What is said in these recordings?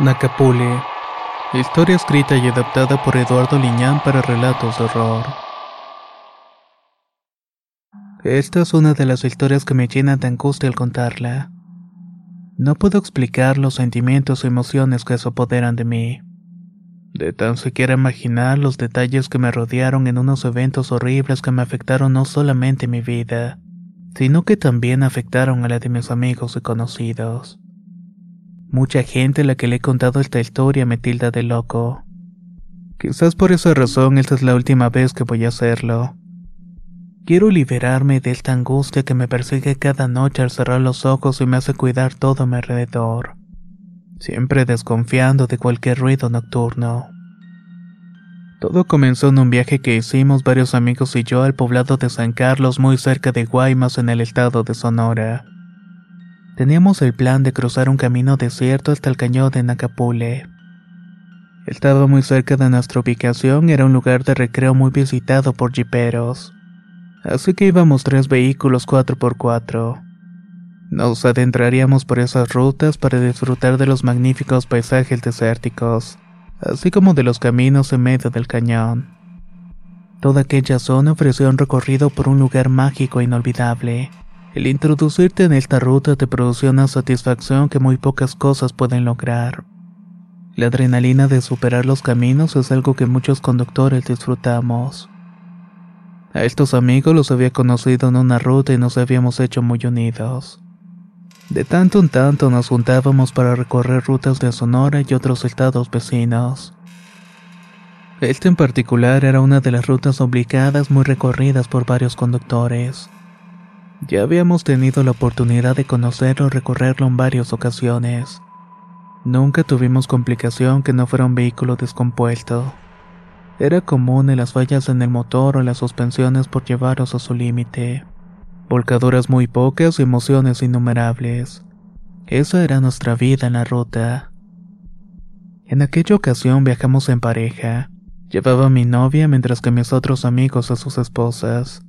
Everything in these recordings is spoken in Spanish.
Nacapule. Historia escrita y adaptada por Eduardo Liñán para relatos de horror. Esta es una de las historias que me llenan de angustia al contarla. No puedo explicar los sentimientos o emociones que se apoderan de mí. De tan siquiera imaginar los detalles que me rodearon en unos eventos horribles que me afectaron no solamente mi vida, sino que también afectaron a la de mis amigos y conocidos. Mucha gente a la que le he contado esta historia me tilda de loco. Quizás por esa razón esta es la última vez que voy a hacerlo. Quiero liberarme de esta angustia que me persigue cada noche al cerrar los ojos y me hace cuidar todo a mi alrededor, siempre desconfiando de cualquier ruido nocturno. Todo comenzó en un viaje que hicimos varios amigos y yo al poblado de San Carlos muy cerca de Guaymas en el estado de Sonora. Teníamos el plan de cruzar un camino desierto hasta el cañón de Nacapule. Estaba muy cerca de nuestra ubicación era un lugar de recreo muy visitado por jiperos. Así que íbamos tres vehículos 4x4. Nos adentraríamos por esas rutas para disfrutar de los magníficos paisajes desérticos, así como de los caminos en medio del cañón. Toda aquella zona ofrecía un recorrido por un lugar mágico e inolvidable. El introducirte en esta ruta te producía una satisfacción que muy pocas cosas pueden lograr. La adrenalina de superar los caminos es algo que muchos conductores disfrutamos. A estos amigos los había conocido en una ruta y nos habíamos hecho muy unidos. De tanto en tanto nos juntábamos para recorrer rutas de Sonora y otros estados vecinos. Este en particular era una de las rutas obligadas muy recorridas por varios conductores. Ya habíamos tenido la oportunidad de conocerlo y recorrerlo en varias ocasiones. Nunca tuvimos complicación que no fuera un vehículo descompuesto. Era común en las fallas en el motor o las suspensiones por llevarlos a su límite. Volcaduras muy pocas y emociones innumerables. Esa era nuestra vida en la ruta. En aquella ocasión viajamos en pareja. Llevaba a mi novia mientras que mis otros amigos a sus esposas.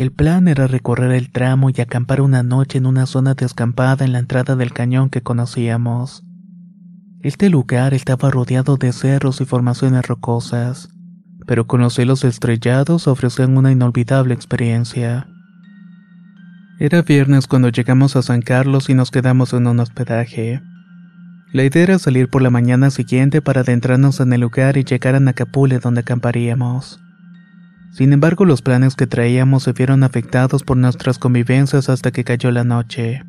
El plan era recorrer el tramo y acampar una noche en una zona descampada en la entrada del cañón que conocíamos. Este lugar estaba rodeado de cerros y formaciones rocosas, pero con los cielos estrellados ofrecían una inolvidable experiencia. Era viernes cuando llegamos a San Carlos y nos quedamos en un hospedaje. La idea era salir por la mañana siguiente para adentrarnos en el lugar y llegar a Nacapule donde acamparíamos. Sin embargo, los planes que traíamos se vieron afectados por nuestras convivencias hasta que cayó la noche.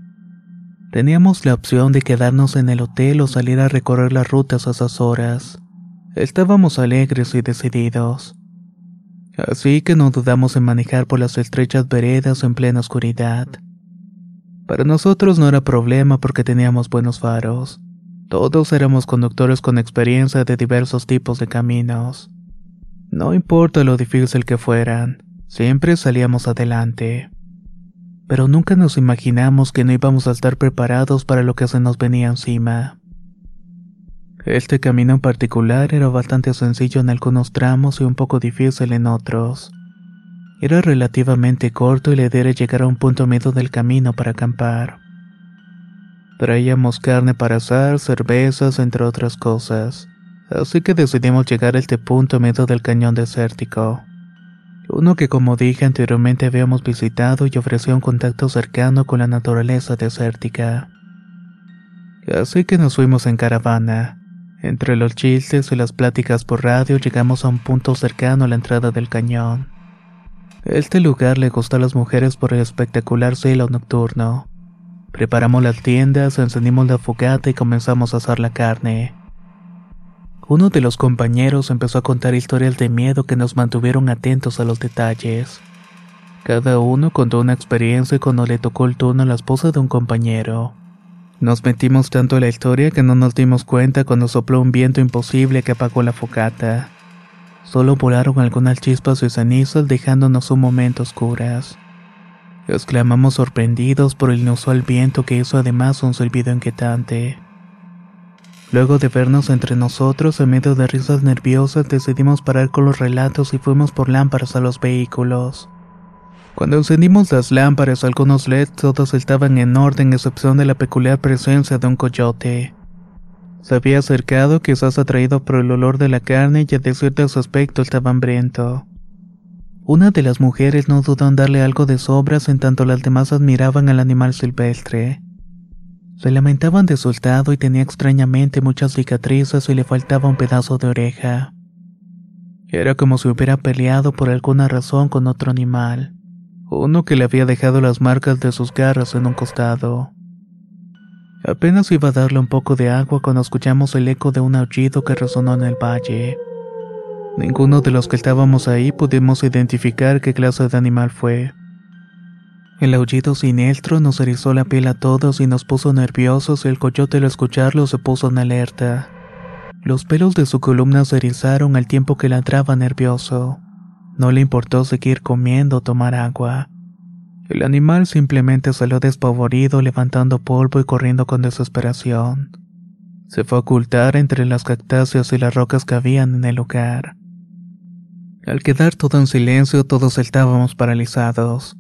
Teníamos la opción de quedarnos en el hotel o salir a recorrer las rutas a esas horas. Estábamos alegres y decididos. Así que no dudamos en manejar por las estrechas veredas en plena oscuridad. Para nosotros no era problema porque teníamos buenos faros. Todos éramos conductores con experiencia de diversos tipos de caminos. No importa lo difícil que fueran, siempre salíamos adelante. Pero nunca nos imaginamos que no íbamos a estar preparados para lo que se nos venía encima. Este camino en particular era bastante sencillo en algunos tramos y un poco difícil en otros. Era relativamente corto y la idea llegar a un punto medio del camino para acampar. Traíamos carne para asar, cervezas, entre otras cosas así que decidimos llegar a este punto medio del cañón desértico. Uno que como dije anteriormente habíamos visitado y ofreció un contacto cercano con la naturaleza desértica. Así que nos fuimos en caravana. Entre los chistes y las pláticas por radio llegamos a un punto cercano a la entrada del cañón. Este lugar le gustó a las mujeres por el espectacular cielo nocturno. Preparamos las tiendas, encendimos la fogata y comenzamos a asar la carne. Uno de los compañeros empezó a contar historias de miedo que nos mantuvieron atentos a los detalles. Cada uno contó una experiencia y cuando le tocó el turno a la esposa de un compañero. Nos metimos tanto en la historia que no nos dimos cuenta cuando sopló un viento imposible que apagó la focata. Solo volaron algunas chispas de cenizas dejándonos un momento oscuras. Exclamamos sorprendidos por el inusual viento que hizo además un silbido inquietante. Luego de vernos entre nosotros en medio de risas nerviosas decidimos parar con los relatos y fuimos por lámparas a los vehículos. Cuando encendimos las lámparas, algunos LEDs todos estaban en orden, excepción de la peculiar presencia de un coyote. Se había acercado, quizás atraído por el olor de la carne y a decir de su aspecto estaba hambriento. Una de las mujeres no dudó en darle algo de sobras en tanto las demás admiraban al animal silvestre. Se lamentaban de su y tenía extrañamente muchas cicatrices y le faltaba un pedazo de oreja. Era como si hubiera peleado por alguna razón con otro animal uno que le había dejado las marcas de sus garras en un costado. Apenas iba a darle un poco de agua cuando escuchamos el eco de un aullido que resonó en el valle. Ninguno de los que estábamos ahí pudimos identificar qué clase de animal fue. El aullido siniestro nos erizó la piel a todos y nos puso nerviosos y el coyote al escucharlo se puso en alerta. Los pelos de su columna se erizaron al tiempo que ladraba nervioso. No le importó seguir comiendo o tomar agua. El animal simplemente salió despavorido levantando polvo y corriendo con desesperación. Se fue a ocultar entre las cactáceas y las rocas que habían en el lugar. Al quedar todo en silencio todos estábamos paralizados.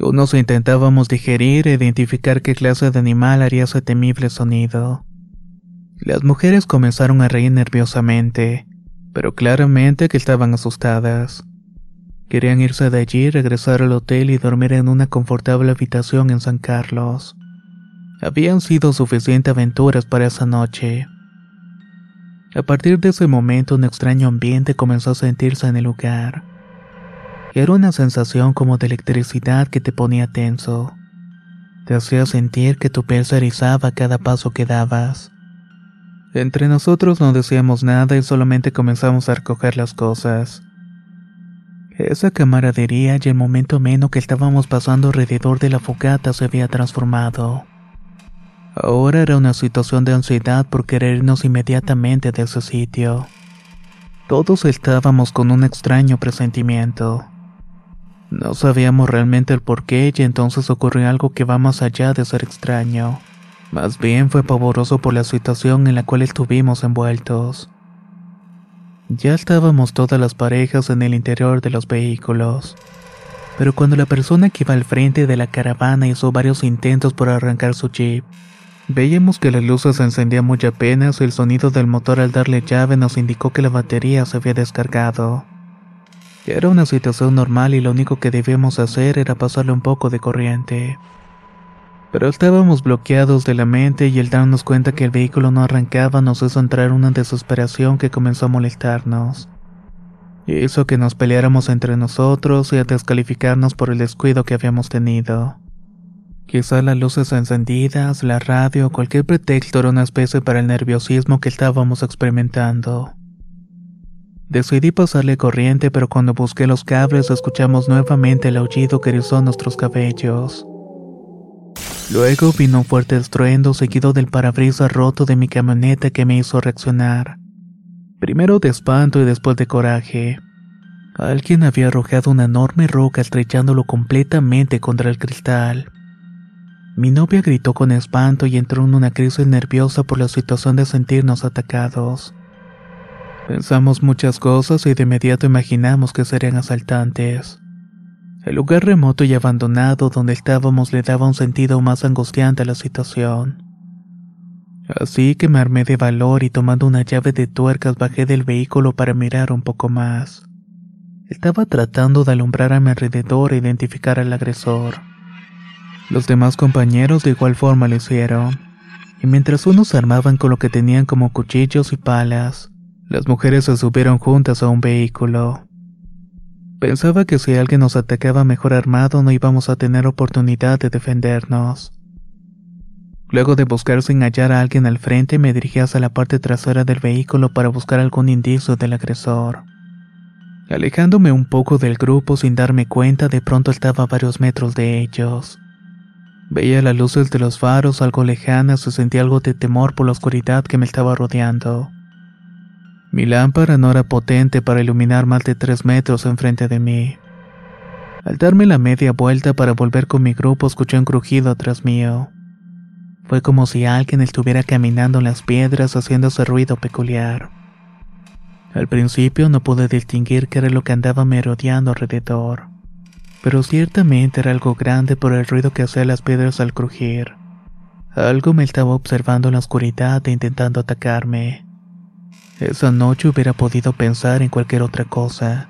Unos intentábamos digerir e identificar qué clase de animal haría ese temible sonido. Las mujeres comenzaron a reír nerviosamente, pero claramente que estaban asustadas. Querían irse de allí, regresar al hotel y dormir en una confortable habitación en San Carlos. Habían sido suficientes aventuras para esa noche. A partir de ese momento un extraño ambiente comenzó a sentirse en el lugar. Era una sensación como de electricidad que te ponía tenso. Te hacía sentir que tu piel se erizaba cada paso que dabas. Entre nosotros no decíamos nada y solamente comenzamos a recoger las cosas. Esa camaradería y el momento menos que estábamos pasando alrededor de la fogata se había transformado. Ahora era una situación de ansiedad por querer irnos inmediatamente de ese sitio. Todos estábamos con un extraño presentimiento. No sabíamos realmente el porqué y entonces ocurrió algo que va más allá de ser extraño. Más bien fue pavoroso por la situación en la cual estuvimos envueltos. Ya estábamos todas las parejas en el interior de los vehículos. Pero cuando la persona que iba al frente de la caravana hizo varios intentos por arrancar su jeep, veíamos que las luces se encendían muy apenas y el sonido del motor al darle llave nos indicó que la batería se había descargado. Era una situación normal y lo único que debíamos hacer era pasarle un poco de corriente. Pero estábamos bloqueados de la mente y el darnos cuenta que el vehículo no arrancaba nos hizo entrar en una desesperación que comenzó a molestarnos. Hizo que nos peleáramos entre nosotros y a descalificarnos por el descuido que habíamos tenido. Quizá las luces encendidas, la radio, cualquier pretexto era una especie para el nerviosismo que estábamos experimentando. Decidí pasarle corriente, pero cuando busqué los cables escuchamos nuevamente el aullido que erizó nuestros cabellos. Luego vino un fuerte estruendo seguido del parabrisas roto de mi camioneta que me hizo reaccionar. Primero de espanto y después de coraje. Alguien había arrojado una enorme roca estrechándolo completamente contra el cristal. Mi novia gritó con espanto y entró en una crisis nerviosa por la situación de sentirnos atacados. Pensamos muchas cosas y de inmediato imaginamos que serían asaltantes. El lugar remoto y abandonado donde estábamos le daba un sentido más angustiante a la situación. Así que me armé de valor y tomando una llave de tuercas bajé del vehículo para mirar un poco más. Estaba tratando de alumbrar a mi alrededor e identificar al agresor. Los demás compañeros de igual forma lo hicieron, y mientras unos armaban con lo que tenían como cuchillos y palas, las mujeres se subieron juntas a un vehículo. Pensaba que si alguien nos atacaba mejor armado no íbamos a tener oportunidad de defendernos. Luego de buscar sin hallar a alguien al frente, me dirigí hacia la parte trasera del vehículo para buscar algún indicio del agresor. Alejándome un poco del grupo sin darme cuenta, de pronto estaba a varios metros de ellos. Veía las luces de los faros algo lejanas y sentía algo de temor por la oscuridad que me estaba rodeando. Mi lámpara no era potente para iluminar más de tres metros enfrente de mí. Al darme la media vuelta para volver con mi grupo, escuché un crujido atrás mío. Fue como si alguien estuviera caminando en las piedras haciendo ese ruido peculiar. Al principio no pude distinguir qué era lo que andaba merodeando alrededor pero ciertamente era algo grande por el ruido que hacía las piedras al crujir. Algo me estaba observando en la oscuridad e intentando atacarme. Esa noche hubiera podido pensar en cualquier otra cosa,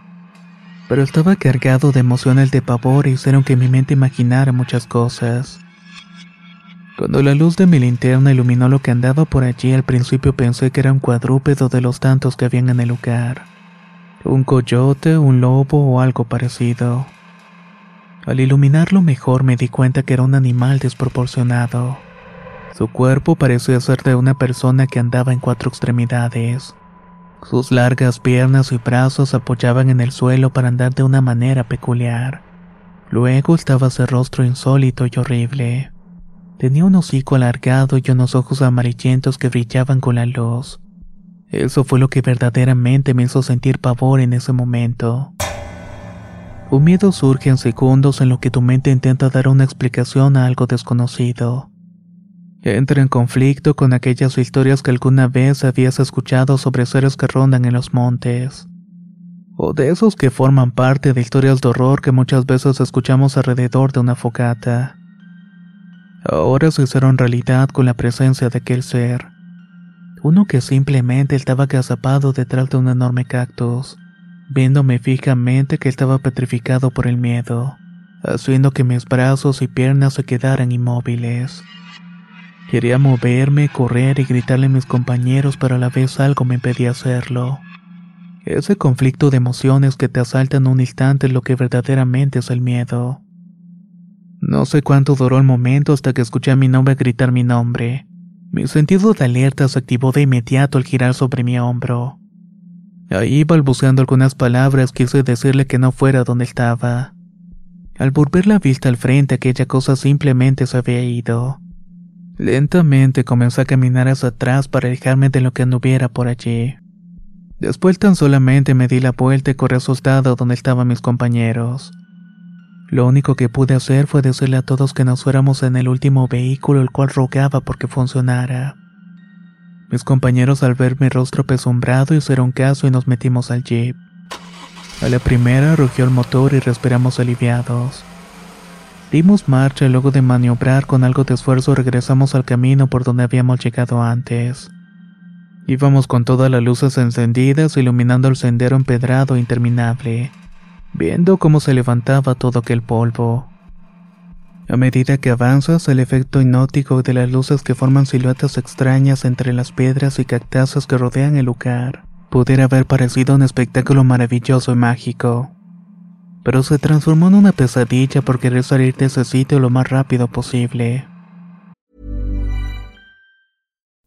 pero estaba cargado de emociones de pavor y hicieron que mi mente imaginara muchas cosas. Cuando la luz de mi linterna iluminó lo que andaba por allí, al principio pensé que era un cuadrúpedo de los tantos que habían en el lugar. Un coyote, un lobo o algo parecido. Al iluminarlo mejor me di cuenta que era un animal desproporcionado. Su cuerpo parecía ser de una persona que andaba en cuatro extremidades. Sus largas piernas y brazos apoyaban en el suelo para andar de una manera peculiar. Luego estaba ese rostro insólito y horrible. Tenía un hocico alargado y unos ojos amarillentos que brillaban con la luz. Eso fue lo que verdaderamente me hizo sentir pavor en ese momento. Un miedo surge en segundos en lo que tu mente intenta dar una explicación a algo desconocido. Entra en conflicto con aquellas historias que alguna vez habías escuchado sobre seres que rondan en los montes. O de esos que forman parte de historias de horror que muchas veces escuchamos alrededor de una fogata. Ahora se hicieron realidad con la presencia de aquel ser. Uno que simplemente estaba agazapado detrás de un enorme cactus viéndome fijamente que estaba petrificado por el miedo, haciendo que mis brazos y piernas se quedaran inmóviles. Quería moverme, correr y gritarle a mis compañeros, pero a la vez algo me impedía hacerlo. Ese conflicto de emociones que te asaltan un instante es lo que verdaderamente es el miedo. No sé cuánto duró el momento hasta que escuché a mi nombre gritar mi nombre. Mi sentido de alerta se activó de inmediato al girar sobre mi hombro. Ahí balbuceando algunas palabras quise decirle que no fuera donde estaba. Al volver la vista al frente aquella cosa simplemente se había ido. Lentamente comencé a caminar hacia atrás para alejarme de lo que anduviera por allí. Después tan solamente me di la vuelta y corrí asustado donde estaban mis compañeros. Lo único que pude hacer fue decirle a todos que nos fuéramos en el último vehículo el cual rogaba porque funcionara. Mis compañeros al ver mi rostro pesumbrado hicieron caso y nos metimos al jeep. A la primera rugió el motor y respiramos aliviados. Dimos marcha y luego de maniobrar con algo de esfuerzo regresamos al camino por donde habíamos llegado antes. Íbamos con todas las luces encendidas iluminando el sendero empedrado e interminable, viendo cómo se levantaba todo aquel polvo. A medida que avanzas, el efecto hipnótico de las luces que forman siluetas extrañas entre las piedras y cactáceas que rodean el lugar pudiera haber parecido un espectáculo maravilloso y mágico. Pero se transformó en una pesadilla por querer salir de ese sitio lo más rápido posible.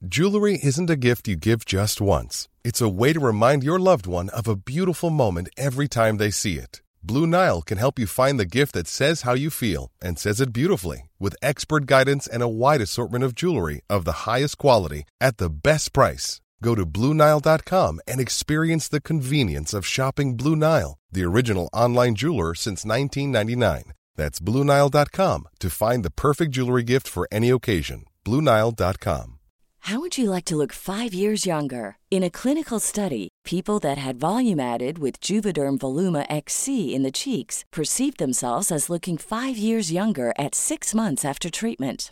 Jewelry isn't a gift you give just once. It's a way to remind your loved one of a beautiful moment every time they see it. Blue Nile can help you find the gift that says how you feel and says it beautifully with expert guidance and a wide assortment of jewelry of the highest quality at the best price. Go to BlueNile.com and experience the convenience of shopping Blue Nile, the original online jeweler since 1999. That's BlueNile.com to find the perfect jewelry gift for any occasion. BlueNile.com. How would you like to look five years younger? In a clinical study, people that had volume added with Juvederm Voluma XC in the cheeks perceived themselves as looking five years younger at six months after treatment.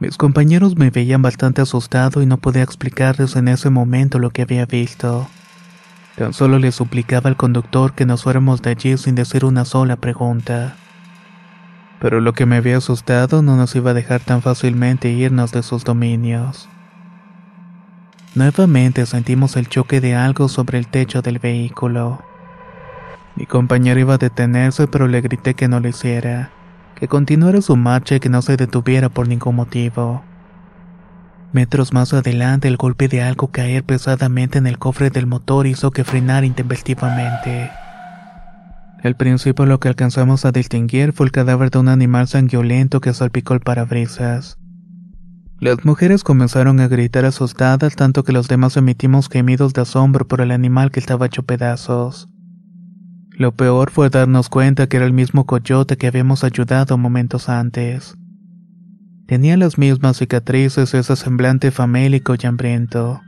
Mis compañeros me veían bastante asustado y no podía explicarles en ese momento lo que había visto. Tan solo le suplicaba al conductor que nos fuéramos de allí sin decir una sola pregunta. Pero lo que me había asustado no nos iba a dejar tan fácilmente irnos de sus dominios. Nuevamente sentimos el choque de algo sobre el techo del vehículo. Mi compañero iba a detenerse, pero le grité que no lo hiciera, que continuara su marcha y que no se detuviera por ningún motivo. Metros más adelante, el golpe de algo caer pesadamente en el cofre del motor hizo que frenara intempestivamente. Al principio lo que alcanzamos a distinguir fue el cadáver de un animal sanguinolento que salpicó el parabrisas. Las mujeres comenzaron a gritar asustadas tanto que los demás emitimos gemidos de asombro por el animal que estaba hecho pedazos. Lo peor fue darnos cuenta que era el mismo coyote que habíamos ayudado momentos antes. Tenía las mismas cicatrices, ese semblante famélico y hambriento.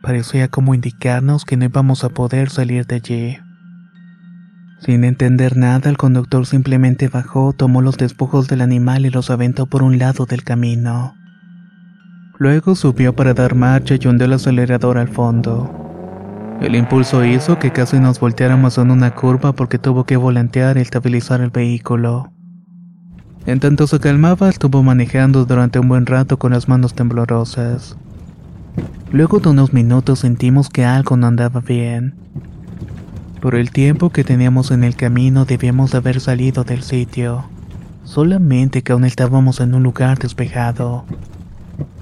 Parecía como indicarnos que no íbamos a poder salir de allí. Sin entender nada, el conductor simplemente bajó, tomó los despojos del animal y los aventó por un lado del camino. Luego subió para dar marcha y hundió el acelerador al fondo. El impulso hizo que casi nos volteáramos en una curva porque tuvo que volantear y estabilizar el vehículo. En tanto se calmaba, estuvo manejando durante un buen rato con las manos temblorosas. Luego de unos minutos sentimos que algo no andaba bien. Por el tiempo que teníamos en el camino debíamos haber salido del sitio, solamente que aún estábamos en un lugar despejado.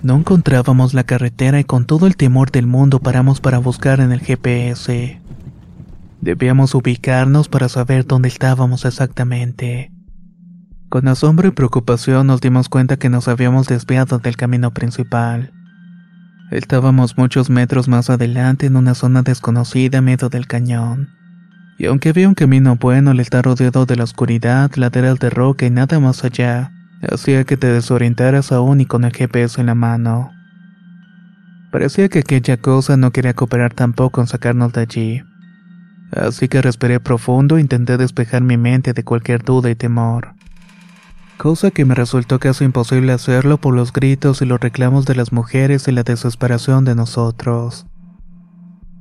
No encontrábamos la carretera y con todo el temor del mundo paramos para buscar en el GPS. Debíamos ubicarnos para saber dónde estábamos exactamente. Con asombro y preocupación nos dimos cuenta que nos habíamos desviado del camino principal. Estábamos muchos metros más adelante en una zona desconocida medio del cañón. Y aunque había un camino bueno al estar rodeado de la oscuridad, laderas de roca y nada más allá, hacía que te desorientaras aún y con el GPS en la mano. Parecía que aquella cosa no quería cooperar tampoco en sacarnos de allí. Así que respiré profundo e intenté despejar mi mente de cualquier duda y temor. Cosa que me resultó casi imposible hacerlo por los gritos y los reclamos de las mujeres y la desesperación de nosotros.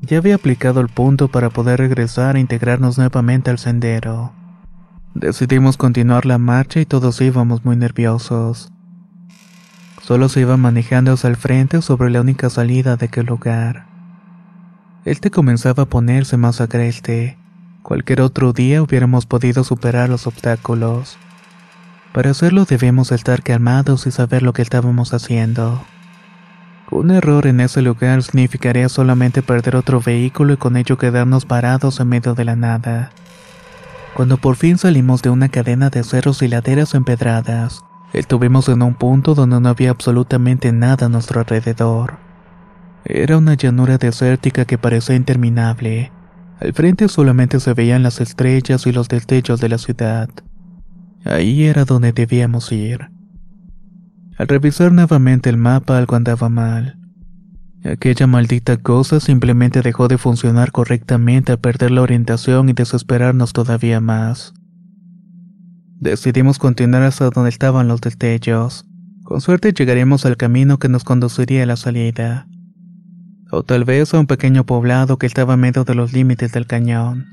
Ya había aplicado el punto para poder regresar e integrarnos nuevamente al sendero. Decidimos continuar la marcha y todos íbamos muy nerviosos. Solo se iba manejando hacia el frente sobre la única salida de aquel lugar. Este comenzaba a ponerse más agreste. Cualquier otro día hubiéramos podido superar los obstáculos. Para hacerlo debemos estar calmados y saber lo que estábamos haciendo. Un error en ese lugar significaría solamente perder otro vehículo y con ello quedarnos parados en medio de la nada. Cuando por fin salimos de una cadena de cerros y laderas empedradas, estuvimos en un punto donde no había absolutamente nada a nuestro alrededor. Era una llanura desértica que parecía interminable. Al frente solamente se veían las estrellas y los destellos de la ciudad. Ahí era donde debíamos ir. Al revisar nuevamente el mapa algo andaba mal. Aquella maldita cosa simplemente dejó de funcionar correctamente al perder la orientación y desesperarnos todavía más. Decidimos continuar hasta donde estaban los destellos. Con suerte llegaremos al camino que nos conduciría a la salida. O tal vez a un pequeño poblado que estaba a medio de los límites del cañón.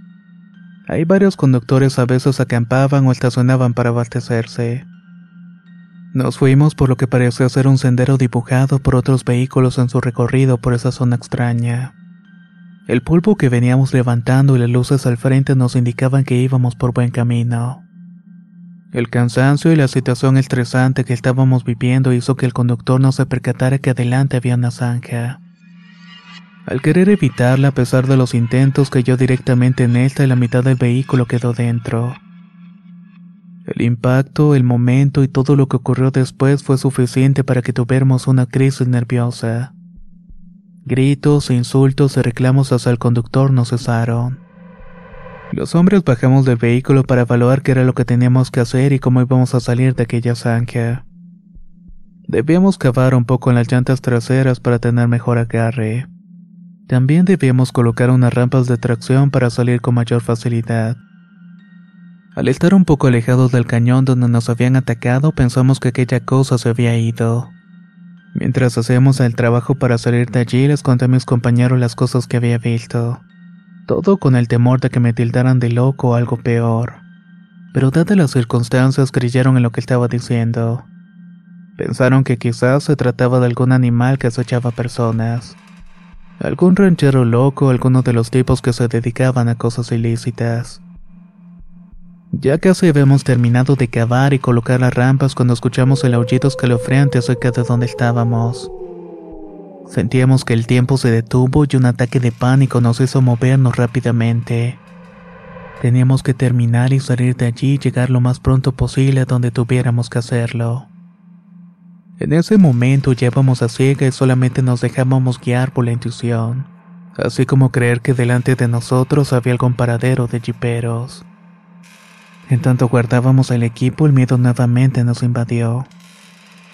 Ahí varios conductores a veces acampaban o estacionaban para abastecerse. Nos fuimos por lo que parecía ser un sendero dibujado por otros vehículos en su recorrido por esa zona extraña. El polvo que veníamos levantando y las luces al frente nos indicaban que íbamos por buen camino. El cansancio y la situación estresante que estábamos viviendo hizo que el conductor no se percatara que adelante había una zanja. Al querer evitarla a pesar de los intentos cayó directamente en esta y la mitad del vehículo quedó dentro. El impacto, el momento y todo lo que ocurrió después fue suficiente para que tuviéramos una crisis nerviosa. Gritos, insultos y reclamos hacia el conductor no cesaron. Los hombres bajamos del vehículo para evaluar qué era lo que teníamos que hacer y cómo íbamos a salir de aquella zanja. Debíamos cavar un poco en las llantas traseras para tener mejor agarre. También debíamos colocar unas rampas de tracción para salir con mayor facilidad. Al estar un poco alejados del cañón donde nos habían atacado, pensamos que aquella cosa se había ido. Mientras hacíamos el trabajo para salir de allí, les conté a mis compañeros las cosas que había visto. Todo con el temor de que me tildaran de loco o algo peor. Pero dadas las circunstancias, creyeron en lo que estaba diciendo. Pensaron que quizás se trataba de algún animal que acechaba personas. Algún ranchero loco, alguno de los tipos que se dedicaban a cosas ilícitas. Ya casi habíamos terminado de cavar y colocar las rampas cuando escuchamos el aullido escalofriante cerca de donde estábamos. Sentíamos que el tiempo se detuvo y un ataque de pánico nos hizo movernos rápidamente. Teníamos que terminar y salir de allí y llegar lo más pronto posible a donde tuviéramos que hacerlo. En ese momento ya íbamos a ciega y solamente nos dejábamos guiar por la intuición, así como creer que delante de nosotros había algún paradero de jiperos. En tanto guardábamos el equipo, el miedo nuevamente nos invadió.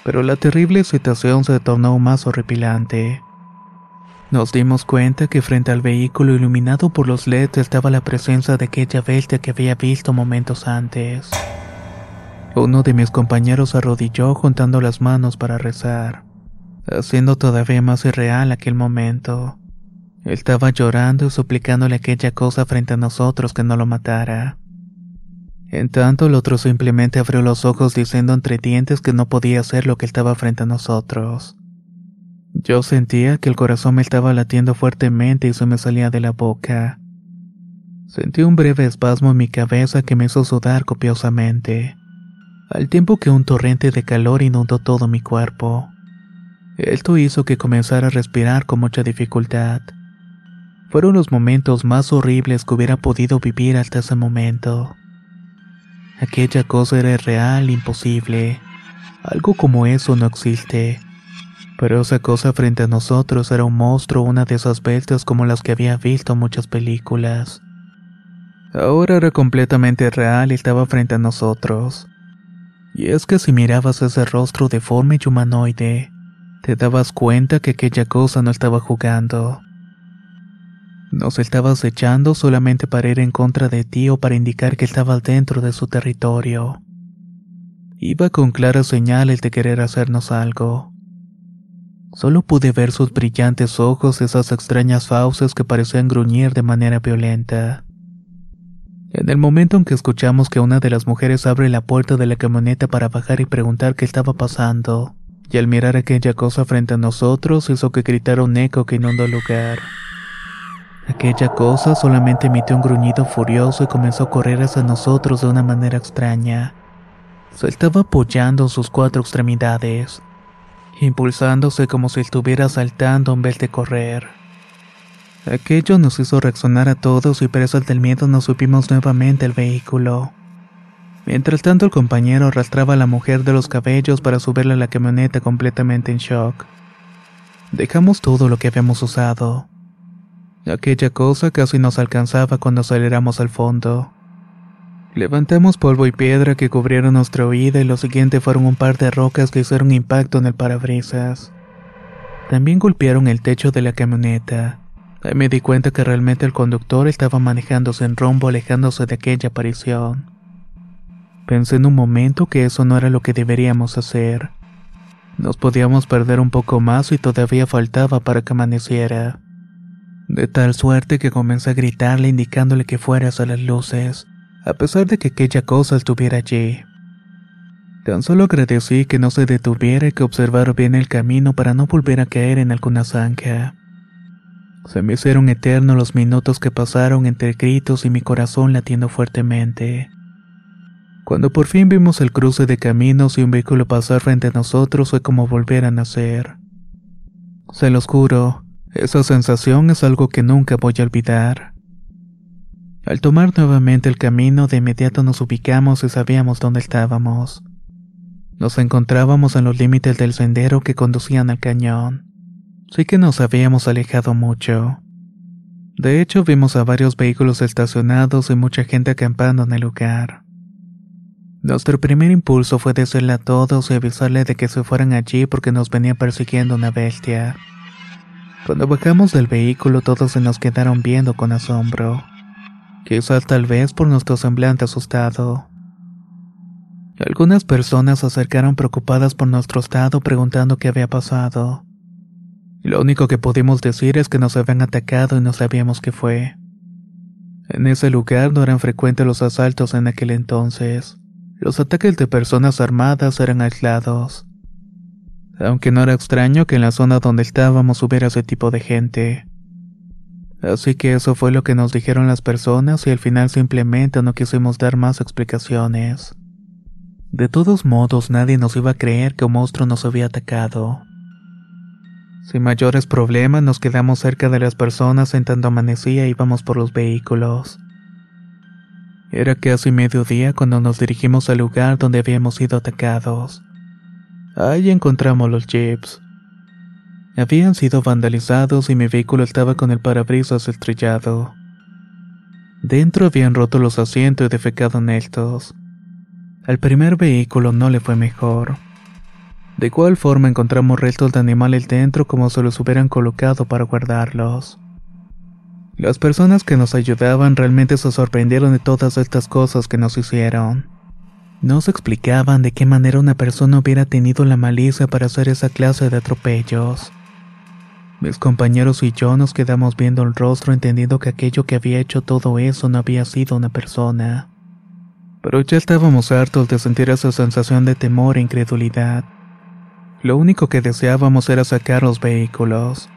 Pero la terrible situación se tornó más horripilante. Nos dimos cuenta que frente al vehículo iluminado por los LEDs estaba la presencia de aquella bestia que había visto momentos antes. Uno de mis compañeros arrodilló juntando las manos para rezar, haciendo todavía más irreal aquel momento. Estaba llorando y suplicándole aquella cosa frente a nosotros que no lo matara. En tanto, el otro simplemente abrió los ojos diciendo entre dientes que no podía hacer lo que estaba frente a nosotros. Yo sentía que el corazón me estaba latiendo fuertemente y se me salía de la boca. Sentí un breve espasmo en mi cabeza que me hizo sudar copiosamente, al tiempo que un torrente de calor inundó todo mi cuerpo. Esto hizo que comenzara a respirar con mucha dificultad. Fueron los momentos más horribles que hubiera podido vivir hasta ese momento. Aquella cosa era real, imposible. Algo como eso no existe. Pero esa cosa frente a nosotros era un monstruo, una de esas bestias como las que había visto en muchas películas. Ahora era completamente real y estaba frente a nosotros. Y es que si mirabas ese rostro deforme y humanoide, te dabas cuenta que aquella cosa no estaba jugando. Nos estaba acechando solamente para ir en contra de ti o para indicar que estaba dentro de su territorio. Iba con claras señales de querer hacernos algo. Solo pude ver sus brillantes ojos, esas extrañas fauces que parecían gruñir de manera violenta. En el momento en que escuchamos que una de las mujeres abre la puerta de la camioneta para bajar y preguntar qué estaba pasando, y al mirar aquella cosa frente a nosotros hizo que gritara un eco que inundó el lugar. Aquella cosa solamente emitió un gruñido furioso y comenzó a correr hacia nosotros de una manera extraña. Se estaba apoyando en sus cuatro extremidades, impulsándose como si estuviera saltando en vez de correr. Aquello nos hizo reaccionar a todos y presas del miedo nos subimos nuevamente al vehículo. Mientras tanto el compañero arrastraba a la mujer de los cabellos para subirla a la camioneta completamente en shock. Dejamos todo lo que habíamos usado. Aquella cosa casi nos alcanzaba cuando aceleramos al fondo. Levantamos polvo y piedra que cubrieron nuestra huida y lo siguiente fueron un par de rocas que hicieron impacto en el parabrisas. También golpearon el techo de la camioneta. Ahí me di cuenta que realmente el conductor estaba manejándose en rumbo alejándose de aquella aparición. Pensé en un momento que eso no era lo que deberíamos hacer. Nos podíamos perder un poco más y todavía faltaba para que amaneciera. De tal suerte que comencé a gritarle indicándole que fuera hacia las luces, a pesar de que aquella cosa estuviera allí. Tan solo agradecí que no se detuviera y que observara bien el camino para no volver a caer en alguna zanja. Se me hicieron eternos los minutos que pasaron entre gritos y mi corazón latiendo fuertemente. Cuando por fin vimos el cruce de caminos y un vehículo pasar frente a nosotros fue como volver a nacer. Se los juro, esa sensación es algo que nunca voy a olvidar. Al tomar nuevamente el camino, de inmediato nos ubicamos y sabíamos dónde estábamos. Nos encontrábamos en los límites del sendero que conducían al cañón. Sí que nos habíamos alejado mucho. De hecho, vimos a varios vehículos estacionados y mucha gente acampando en el lugar. Nuestro primer impulso fue decirle a todos y avisarle de que se fueran allí porque nos venía persiguiendo una bestia. Cuando bajamos del vehículo todos se nos quedaron viendo con asombro. Quizás tal vez por nuestro semblante asustado. Algunas personas se acercaron preocupadas por nuestro estado preguntando qué había pasado. Lo único que pudimos decir es que nos habían atacado y no sabíamos qué fue. En ese lugar no eran frecuentes los asaltos en aquel entonces. Los ataques de personas armadas eran aislados. Aunque no era extraño que en la zona donde estábamos hubiera ese tipo de gente. Así que eso fue lo que nos dijeron las personas y al final simplemente no quisimos dar más explicaciones. De todos modos nadie nos iba a creer que un monstruo nos había atacado. Sin mayores problemas nos quedamos cerca de las personas en tanto amanecía íbamos por los vehículos. Era casi mediodía cuando nos dirigimos al lugar donde habíamos sido atacados. Ahí encontramos los jeeps. Habían sido vandalizados y mi vehículo estaba con el parabrisas estrellado. Dentro habían roto los asientos y defecado en. Al primer vehículo no le fue mejor. De igual forma encontramos restos de animales dentro como se los hubieran colocado para guardarlos. Las personas que nos ayudaban realmente se sorprendieron de todas estas cosas que nos hicieron. Nos explicaban de qué manera una persona hubiera tenido la malicia para hacer esa clase de atropellos. Mis compañeros y yo nos quedamos viendo el rostro entendiendo que aquello que había hecho todo eso no había sido una persona. Pero ya estábamos hartos de sentir esa sensación de temor e incredulidad. Lo único que deseábamos era sacar los vehículos.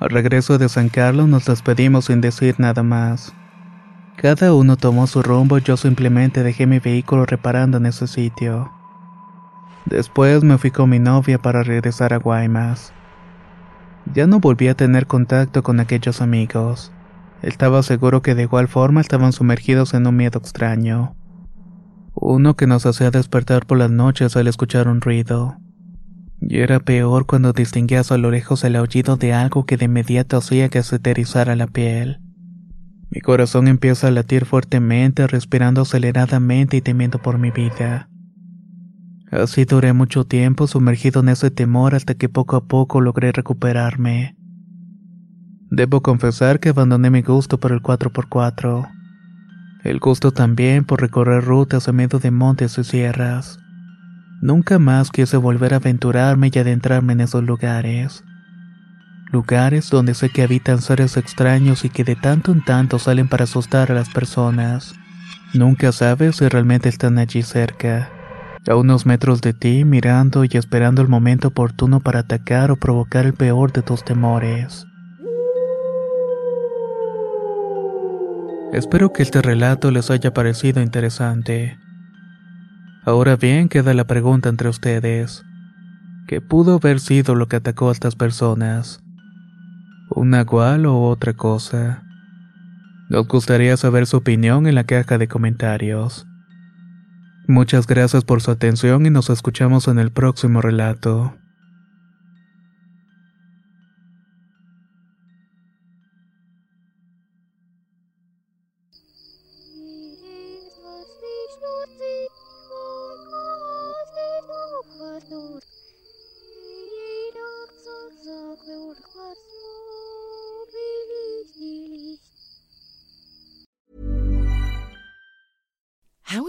Al regreso de San Carlos nos despedimos sin decir nada más. Cada uno tomó su rumbo y yo simplemente dejé mi vehículo reparando en ese sitio. Después me fui con mi novia para regresar a Guaymas. Ya no volví a tener contacto con aquellos amigos. Estaba seguro que de igual forma estaban sumergidos en un miedo extraño. Uno que nos hacía despertar por las noches al escuchar un ruido. Y era peor cuando distinguías a lo lejos el aullido de algo que de inmediato hacía que se aterrizara la piel. Mi corazón empieza a latir fuertemente, respirando aceleradamente y temiendo por mi vida. Así duré mucho tiempo sumergido en ese temor hasta que poco a poco logré recuperarme. Debo confesar que abandoné mi gusto por el 4x4. El gusto también por recorrer rutas a medio de montes y sierras. Nunca más quise volver a aventurarme y adentrarme en esos lugares. Lugares donde sé que habitan seres extraños y que de tanto en tanto salen para asustar a las personas. Nunca sabes si realmente están allí cerca, a unos metros de ti, mirando y esperando el momento oportuno para atacar o provocar el peor de tus temores. Espero que este relato les haya parecido interesante. Ahora bien, queda la pregunta entre ustedes. ¿Qué pudo haber sido lo que atacó a estas personas? ¿Un nahual o otra cosa? Nos gustaría saber su opinión en la caja de comentarios. Muchas gracias por su atención y nos escuchamos en el próximo relato.